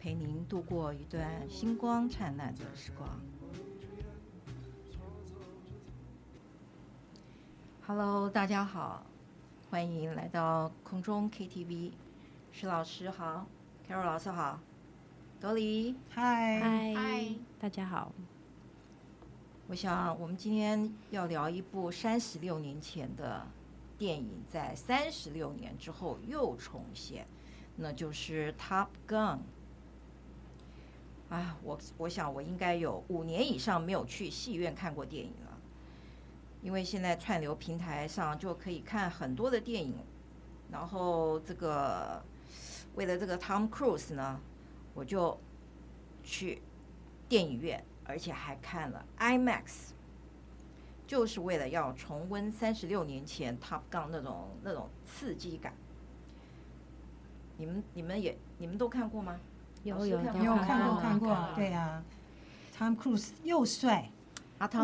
陪您度过一段星光灿烂的时光。Hello，大家好，欢迎来到空中 KTV。石老师好，Carol 老师好。多里，嗨嗨，大家好。我想，我们今天要聊一部三十六年前的电影，在三十六年之后又重现，那就是《Top Gun》。啊，我我想我应该有五年以上没有去戏院看过电影了，因为现在串流平台上就可以看很多的电影，然后这个为了这个 Tom Cruise 呢。我就去电影院，而且还看了 IMAX，就是为了要重温三十六年前 Top Gun 那种那种刺激感。你们你们也你们都看过吗？有有有看过看过，对呀、啊。Tom Cruise 又帅，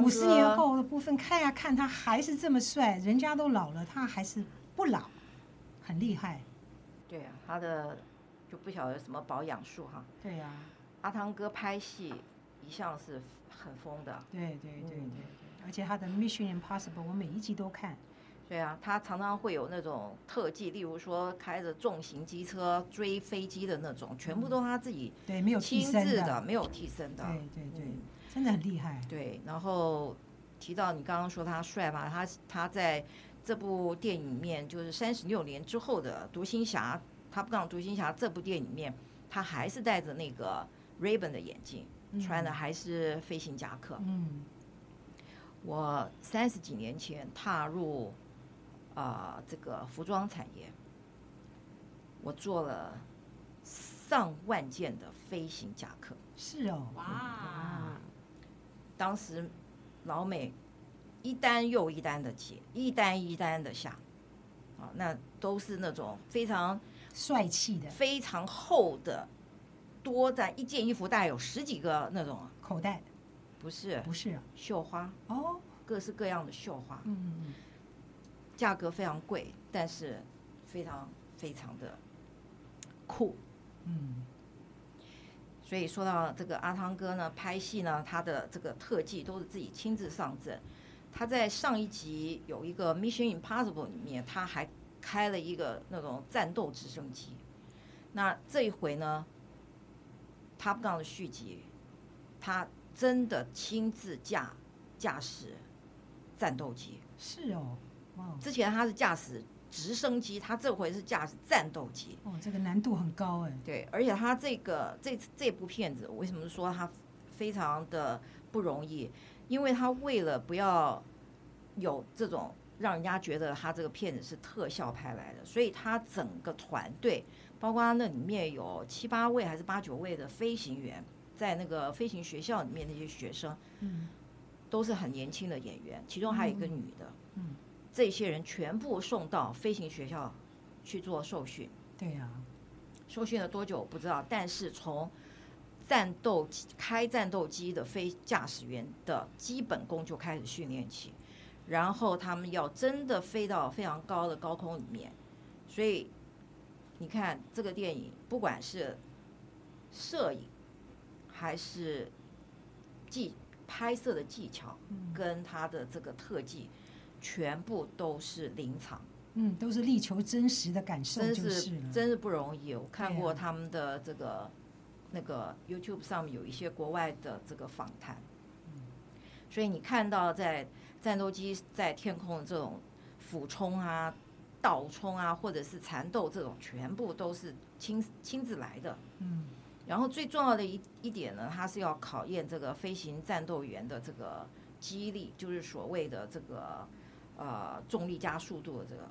五十、啊、年后的部分看呀看，他还是这么帅，人家都老了，他还是不老，很厉害。对啊，他的。就不晓得什么保养术哈。对呀、啊，阿汤哥拍戏一向是很疯的。对对对对对，而且他的《Mission Impossible》我每一集都看。对啊，他常常会有那种特技，例如说开着重型机车追飞机的那种，全部都他自己对没有替身的，没有替身的。对对对，真的很厉害。对，然后提到你刚刚说他帅嘛，他他在这部电影里面就是三十六年之后的独行侠。他不讲独行侠这部电影里面，他还是戴着那个 Ray-Ban 的眼镜，嗯、穿的还是飞行夹克。嗯，我三十几年前踏入啊、呃、这个服装产业，我做了上万件的飞行夹克。是哦，哇！嗯、当时老美一单又一单的接，一单一单的下，啊，那都是那种非常。帅气的，非常厚的，多在一件衣服大概有十几个那种口袋，不是不是绣花哦，各式各样的绣花，嗯，价格非常贵，但是非常非常的酷，嗯，所以说到这个阿汤哥呢，拍戏呢，他的这个特技都是自己亲自上阵，他在上一集有一个 Mission Impossible 里面，他还。开了一个那种战斗直升机，那这一回呢，Top Gun 的续集，他真的亲自驾驾驶战斗机。是哦，哇！之前他是驾驶直升机，他这回是驾驶战斗机。哦，这个难度很高哎。对，而且他这个这这部片子，为什么说他非常的不容易？因为他为了不要有这种。让人家觉得他这个片子是特效拍来的，所以他整个团队，包括那里面有七八位还是八九位的飞行员，在那个飞行学校里面那些学生，嗯，都是很年轻的演员，其中还有一个女的，嗯，这些人全部送到飞行学校去做受训。对呀，受训了多久我不知道，但是从战斗机开战斗机的飞驾驶员的基本功就开始训练起。然后他们要真的飞到非常高的高空里面，所以你看这个电影，不管是摄影还是技拍摄的技巧，跟他的这个特技，全部都是临场，嗯，都是力求真实的感受，真是真是不容易。我看过他们的这个那个 YouTube 上面有一些国外的这个访谈，嗯所以你看到在。战斗机在天空的这种俯冲啊、倒冲啊，或者是缠斗这种，全部都是亲亲自来的。嗯，然后最重要的一一点呢，它是要考验这个飞行战斗员的这个肌力，就是所谓的这个呃重力加速度的这个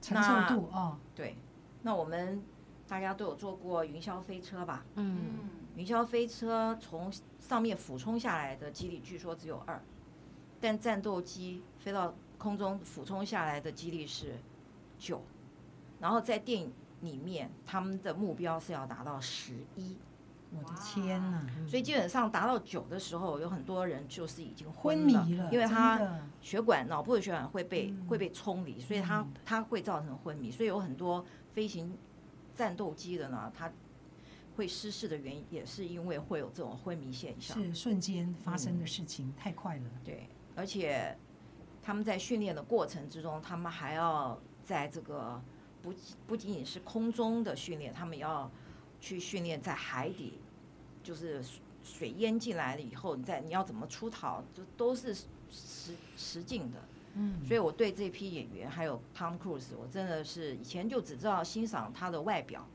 承受度哦。对，那我们大家都有坐过云霄飞车吧？嗯，云霄飞车从上面俯冲下来的几率据说只有二，但战斗机飞到空中俯冲下来的几率是九，然后在电影里面，他们的目标是要达到十一。我的天呐！所以基本上达到九的时候，有很多人就是已经昏迷了，因为他血管脑部的血管会被、嗯、会被冲离，所以他他会造成昏迷。所以有很多飞行战斗机的呢，他会失事的原因也是因为会有这种昏迷现象，是瞬间发生的事情，嗯、太快了。对，而且他们在训练的过程之中，他们还要在这个不不仅仅是空中的训练，他们要去训练在海底。就是水淹进来了以后，你再你要怎么出逃，就都是实实境的。嗯，所以我对这批演员还有 Tom Cruise，我真的是以前就只知道欣赏他的外表，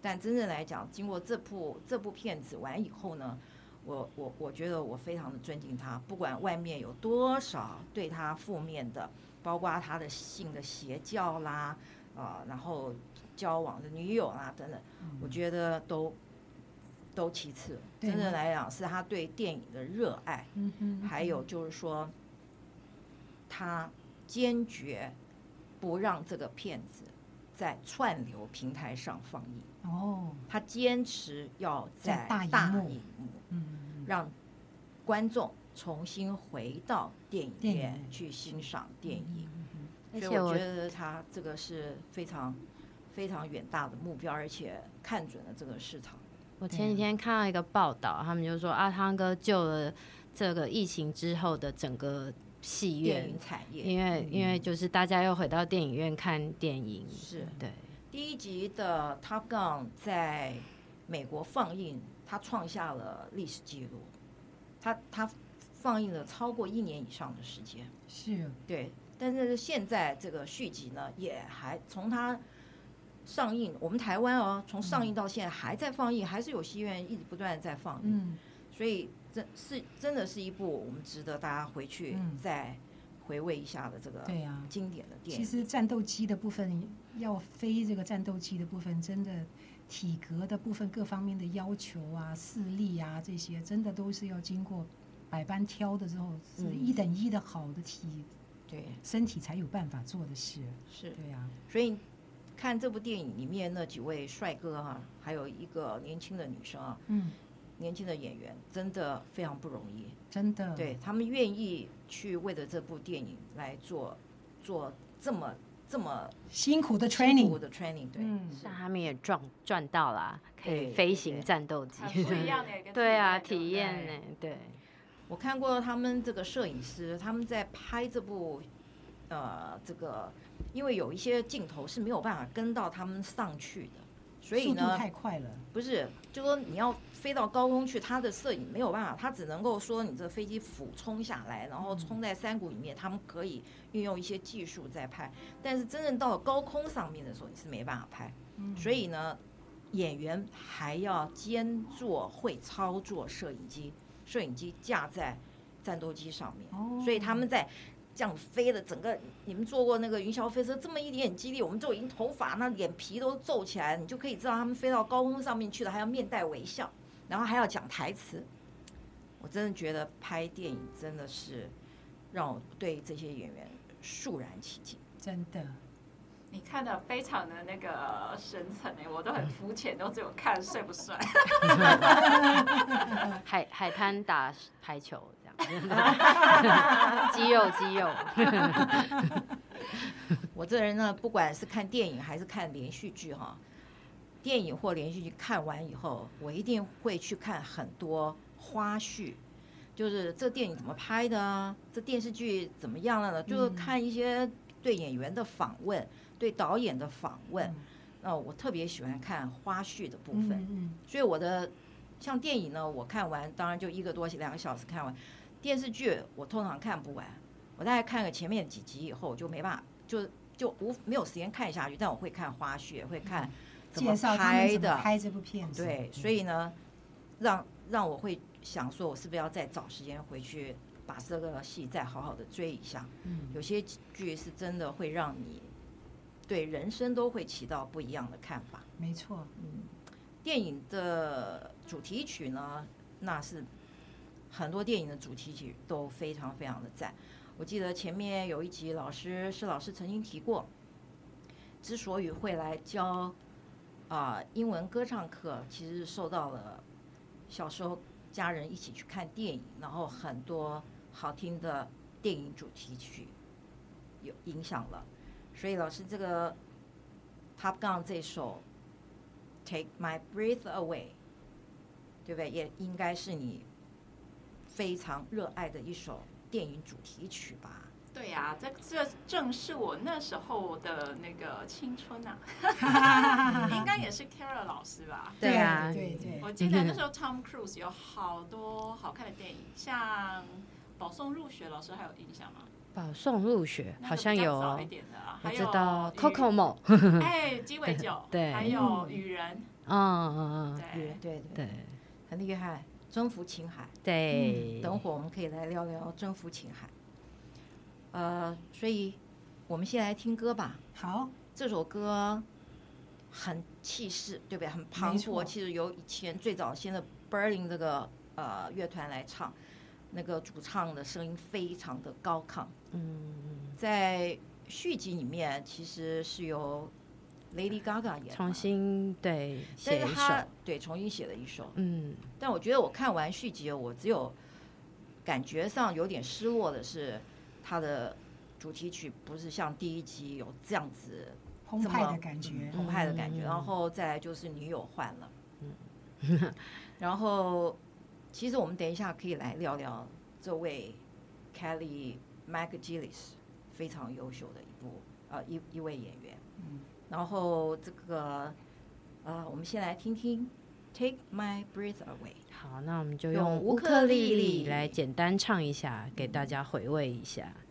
但真正来讲，经过这部这部片子完以后呢，我我我觉得我非常的尊敬他，不管外面有多少对他负面的，包括他的性的邪教啦，啊、呃，然后交往的女友啦等等，我觉得都。都其次，真正来讲是他对电影的热爱，还有就是说，他坚决不让这个片子在串流平台上放映。哦，他坚持要在大荧幕，让观众重新回到电影院去欣赏电影。所以我觉得他这个是非常非常远大的目标，而且看准了这个市场。我前几天看到一个报道，他们就说阿汤哥救了这个疫情之后的整个戏院产业，因为因为就是大家又回到电影院看电影。是对。第一集的《Top Gun》在美国放映，它创下了历史记录。它它放映了超过一年以上的时间。是。对，但是现在这个续集呢，也还从它。上映，我们台湾哦，从上映到现在还在放映，嗯、还是有戏院一直不断的在放映，嗯、所以这是真的是一部我们值得大家回去再回味一下的这个对呀经典的电影。其实战斗机的部分要飞这个战斗机的部分，真的体格的部分各方面的要求啊、视力啊这些，真的都是要经过百般挑的之后，是一等一的好的体，对。身体才有办法做的事。是。对呀，所以。看这部电影里面那几位帅哥哈、啊，还有一个年轻的女生啊，嗯，年轻的演员真的非常不容易，真的，对他们愿意去为了这部电影来做做这么这么辛苦的 training，辛苦的 training，对，嗯，那他们也赚赚到了，可以飞行战斗机，不一样的，对啊，体验呢，对，我看过他们这个摄影师，他们在拍这部。呃，这个因为有一些镜头是没有办法跟到他们上去的，所以呢，太快了。不是，就说你要飞到高空去，他的摄影没有办法，他只能够说你这飞机俯冲下来，然后冲在山谷里面，他们可以运用一些技术在拍。但是真正到了高空上面的时候，你是没办法拍。所以呢，演员还要兼做会操作摄影机，摄影机架在战斗机上面，所以他们在。这样飞的整个，你们坐过那个云霄飞车，这么一点点激励，我们就已经头发那脸皮都皱起来，你就可以知道他们飞到高空上面去了，还要面带微笑，然后还要讲台词。我真的觉得拍电影真的是让我对这些演员肃然起敬，真的。你看的非常的那个深层哎，我都很肤浅，都只有看帅不帅。海海滩打排球。肌 肉肌肉，我这人呢，不管是看电影还是看连续剧哈，电影或连续剧看完以后，我一定会去看很多花絮，就是这电影怎么拍的啊，这电视剧怎么样了呢？就是看一些对演员的访问，对导演的访问。那我特别喜欢看花絮的部分，所以我的像电影呢，我看完当然就一个多两个小时看完。电视剧我通常看不完，我大概看了前面几集以后，我就没办法，就就无没有时间看下去。但我会看花絮，会看怎么拍的，拍这部片子。对，所以呢，让让我会想说，我是不是要再找时间回去把这个戏再好好的追一下？嗯，有些剧是真的会让你对人生都会起到不一样的看法。没错，嗯，电影的主题曲呢，那是很多电影的主题曲都非常非常的赞。我记得前面有一集老师施老师曾经提过，之所以会来教啊、英文歌唱课，其实是受到了小时候家人一起去看电影，然后很多好听的电影主题曲有影响了。所以老师这个 Top Gun 这首。Take my breath away，对不对？也应该是你非常热爱的一首电影主题曲吧？对呀、啊，这这正是我那时候的那个青春呐、啊，应该也是 Carol 老师吧？对啊，对对。我记得那时候 Tom Cruise 有好多好看的电影，像《保送入学》，老师还有印象吗？保送入学好像有，早一点的啊，我知道 Kokomo，哎，鸡尾酒，对，还有雨人，嗯嗯嗯，对对。对，很厉害，征服青海，对，等会儿我们可以来聊聊征服青海。呃，所以我们先来听歌吧。好，这首歌很气势，对不对？很磅礴。其实由以前最早先的 Berlin 这个呃乐团来唱。那个主唱的声音非常的高亢，嗯，在续集里面其实是由 Lady Gaga 演，重新对写一首，对，重新写了一首，嗯，但我觉得我看完续集，我只有感觉上有点失落的是，它的主题曲不是像第一集有这样子澎湃的感觉，澎湃的感觉，然后再来就是女友换了，嗯，然后。其实我们等一下可以来聊聊这位 Kelly McGillis 非常优秀的一部呃一一位演员。嗯，然后这个呃，我们先来听听 Take My Breath Away。好，那我们就用乌克丽丽来简单唱一下，给大家回味一下。不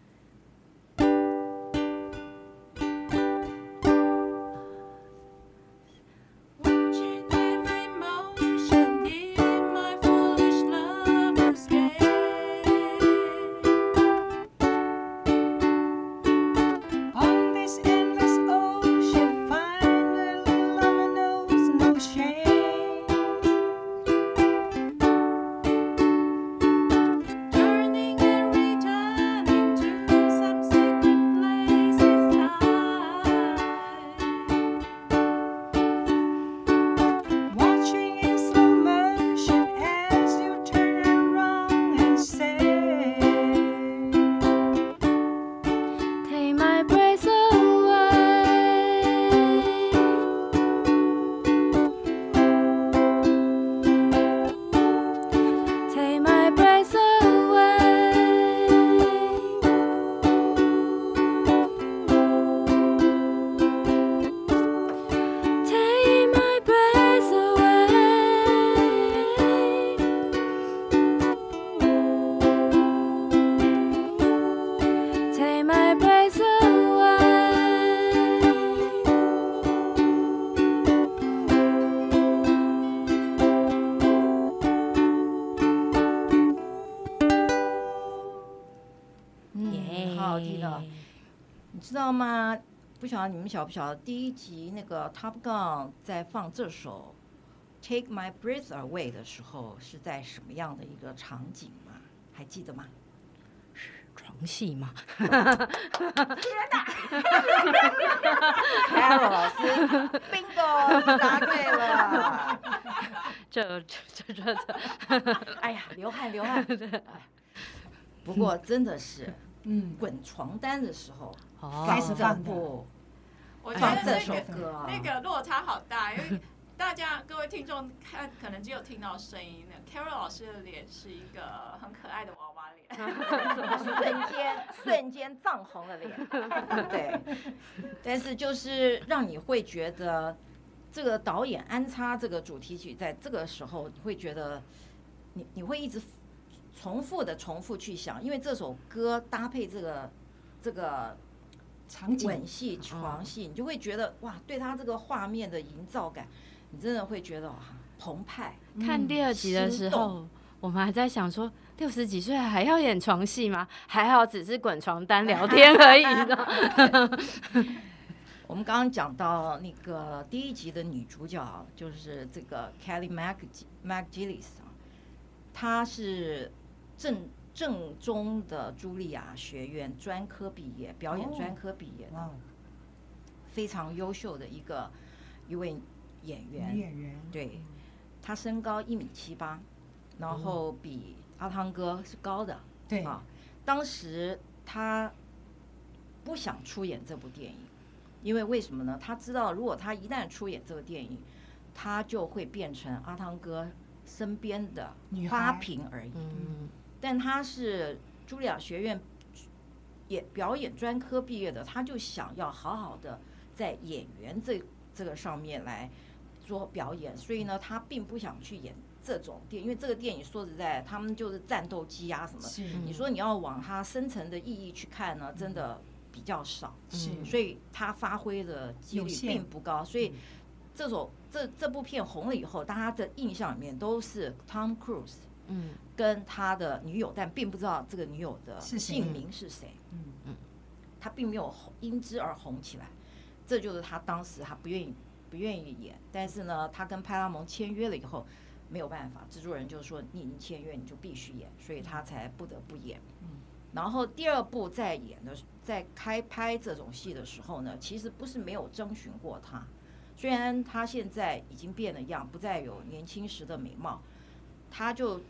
你们晓不晓得，第一集那个 Top Gun 在放这首 Take My Breath Away 的时候是在什么样的一个场景吗？还记得吗？是床戏吗？天哪！Carol 老师，Bingo，答对了。这这这这，哎呀，流汗流汗。不过真的是，嗯，滚床单的时候开始放不。我觉得这首歌那个落差好大，因为大家各位听众看可能只有听到声音。那 Carol 老师的脸是一个很可爱的娃娃脸，瞬间瞬间涨红了脸。对，但是就是让你会觉得这个导演安插这个主题曲在这个时候，你会觉得你你会一直重复的重复去想，因为这首歌搭配这个这个。场景吻戏、床戏，你就会觉得哇，对他这个画面的营造感，你真的会觉得哇澎湃。看第二集的时候，我们还在想说，六十几岁还要演床戏吗？还好只是滚床单聊天而已呢。我们刚刚讲到那个第一集的女主角，就是这个 Kelly McGillis 啊，她是正正宗的茱莉亚学院专科毕业，表演专科毕业的，非常优秀的一个一位演员。演员对，他身高一米七八，然后比阿汤哥是高的。对啊，当时他不想出演这部电影。因为为什么呢？他知道，如果他一旦出演这个电影，他就会变成阿汤哥身边的花瓶而已。嗯，但他是茱莉亚学院演表演专科毕业的，他就想要好好的在演员这这个上面来做表演，所以呢，他并不想去演这种电影，因为这个电影说实在，他们就是战斗机啊什么。是。你说你要往它深层的意义去看呢，真的。比较少，是，所以他发挥的几率并不高。所以这种这这部片红了以后，大家的印象里面都是 Tom Cruise，嗯，跟他的女友，但并不知道这个女友的姓名是谁，嗯。嗯，他并没有因之而红起来。这就是他当时他不愿意不愿意演，但是呢，他跟派拉蒙签约了以后，没有办法，制作人就说你已经签约，你就必须演，所以他才不得不演，嗯。然后第二部在演的，在开拍这种戏的时候呢，其实不是没有征询过他。虽然他现在已经变了样，不再有年轻时的美貌，他就一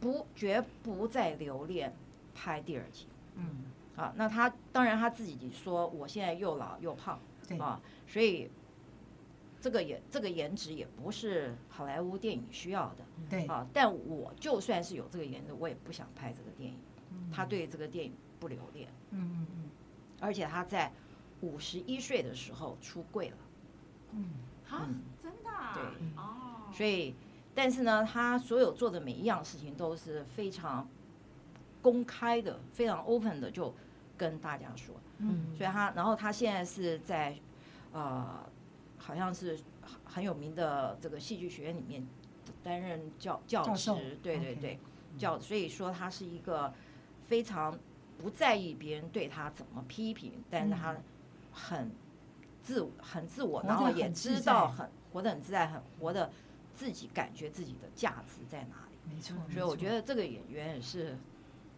不绝不再留恋拍第二集。嗯，啊，那他当然他自己说，我现在又老又胖，啊，所以这个也这个颜值也不是好莱坞电影需要的。对。啊，但我就算是有这个颜值，我也不想拍这个电影。他对这个电影不留恋，嗯嗯嗯，而且他在五十一岁的时候出柜了，嗯，啊，真的，对，哦，所以，但是呢，他所有做的每一样事情都是非常公开的，非常 open 的，就跟大家说，嗯，所以他，然后他现在是在，呃，好像是很有名的这个戏剧学院里面担任教教师，对对对，教，所以说他是一个。非常不在意别人对他怎么批评，但是他很自很自我，然后也知道很活得很自在，很活得自己感觉自己的价值在哪里。没错，所以我觉得这个演员也是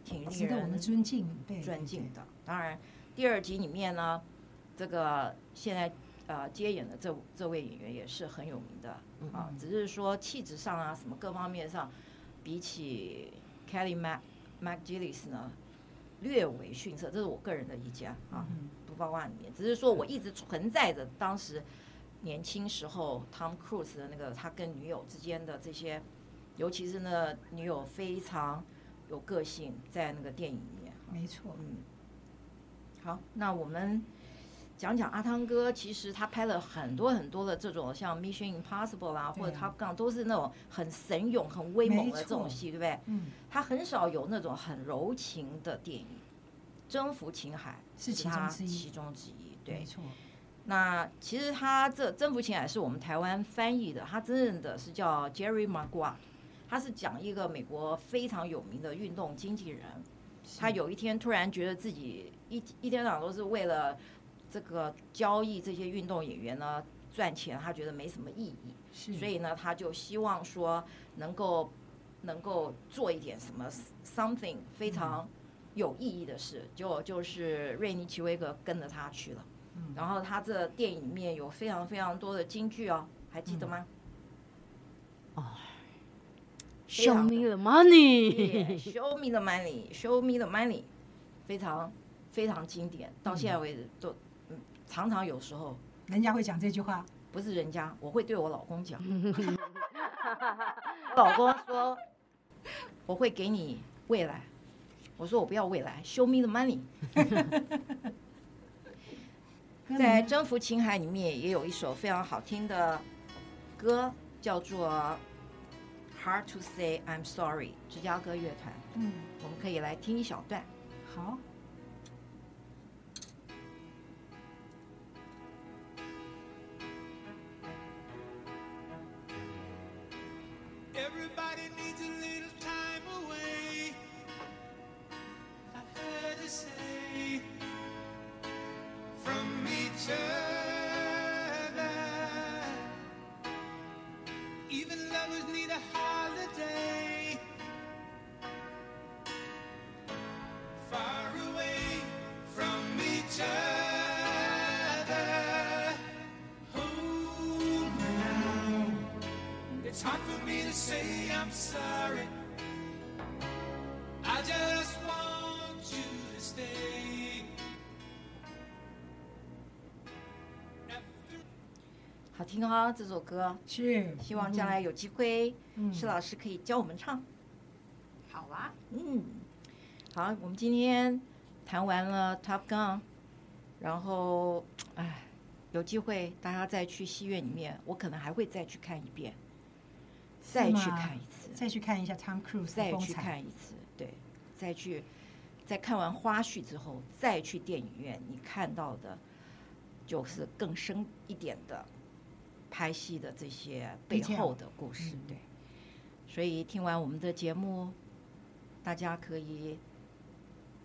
挺令人尊敬尊敬的。当然，第二集里面呢，这个现在呃接演的这这位演员也是很有名的啊，只是说气质上啊什么各方面上，比起 Kelly Mac。MacGillis 呢，略微逊色，这是我个人的意见啊，不包括里面，只是说我一直存在着当时年轻时候 Tom Cruise 的那个他跟女友之间的这些，尤其是那女友非常有个性，在那个电影里面。没错，嗯。好，那我们。讲讲阿汤哥，其实他拍了很多很多的这种像《Mission Impossible》啦，或者他刚都是那种很神勇、很威猛的这种戏，对不对？嗯。他很少有那种很柔情的电影，《征服情海》是他其中之一。对，没错。那其实他这《征服情海》是我们台湾翻译的，他真正的是叫 Jerry Maguire，他是讲一个美国非常有名的运动经纪人，他有一天突然觉得自己一一天到晚都是为了。这个交易这些运动演员呢，赚钱，他觉得没什么意义，所以呢，他就希望说能够能够做一点什么 something 非常有意义的事，就就是瑞尼奇威格跟着他去了，然后他这电影里面有非常非常多的金句哦，还记得吗？哦，Show me the money，Show me the money，Show me the money，非常非常经典，到现在为止都。常常有时候，人家会讲这句话，不是人家，我会对我老公讲。我 老公说，我会给你未来。我说我不要未来，Show me the money。在《征服情海》里面也有一首非常好听的歌，叫做《Hard to Say I'm Sorry》，芝加哥乐团。嗯，我们可以来听一小段。好。It's hard for me to say I'm sorry. I just want you to stay. 好听哦，这首歌，是希望将来有机会，嗯施老师可以教我们唱。好啊，嗯，好，我们今天谈完了 Top Gun，然后，哎，有机会大家再去戏院里面，我可能还会再去看一遍，再去看一次，再去看一下 Tom Cruise 再去看一次，对，再去，在看完花絮之后，再去电影院，你看到的，就是更深一点的拍戏的这些背后的故事，对。所以听完我们的节目，大家可以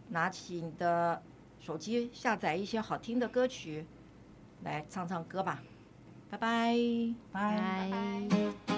拿起你的手机，下载一些好听的歌曲，来唱唱歌吧。拜拜，拜拜。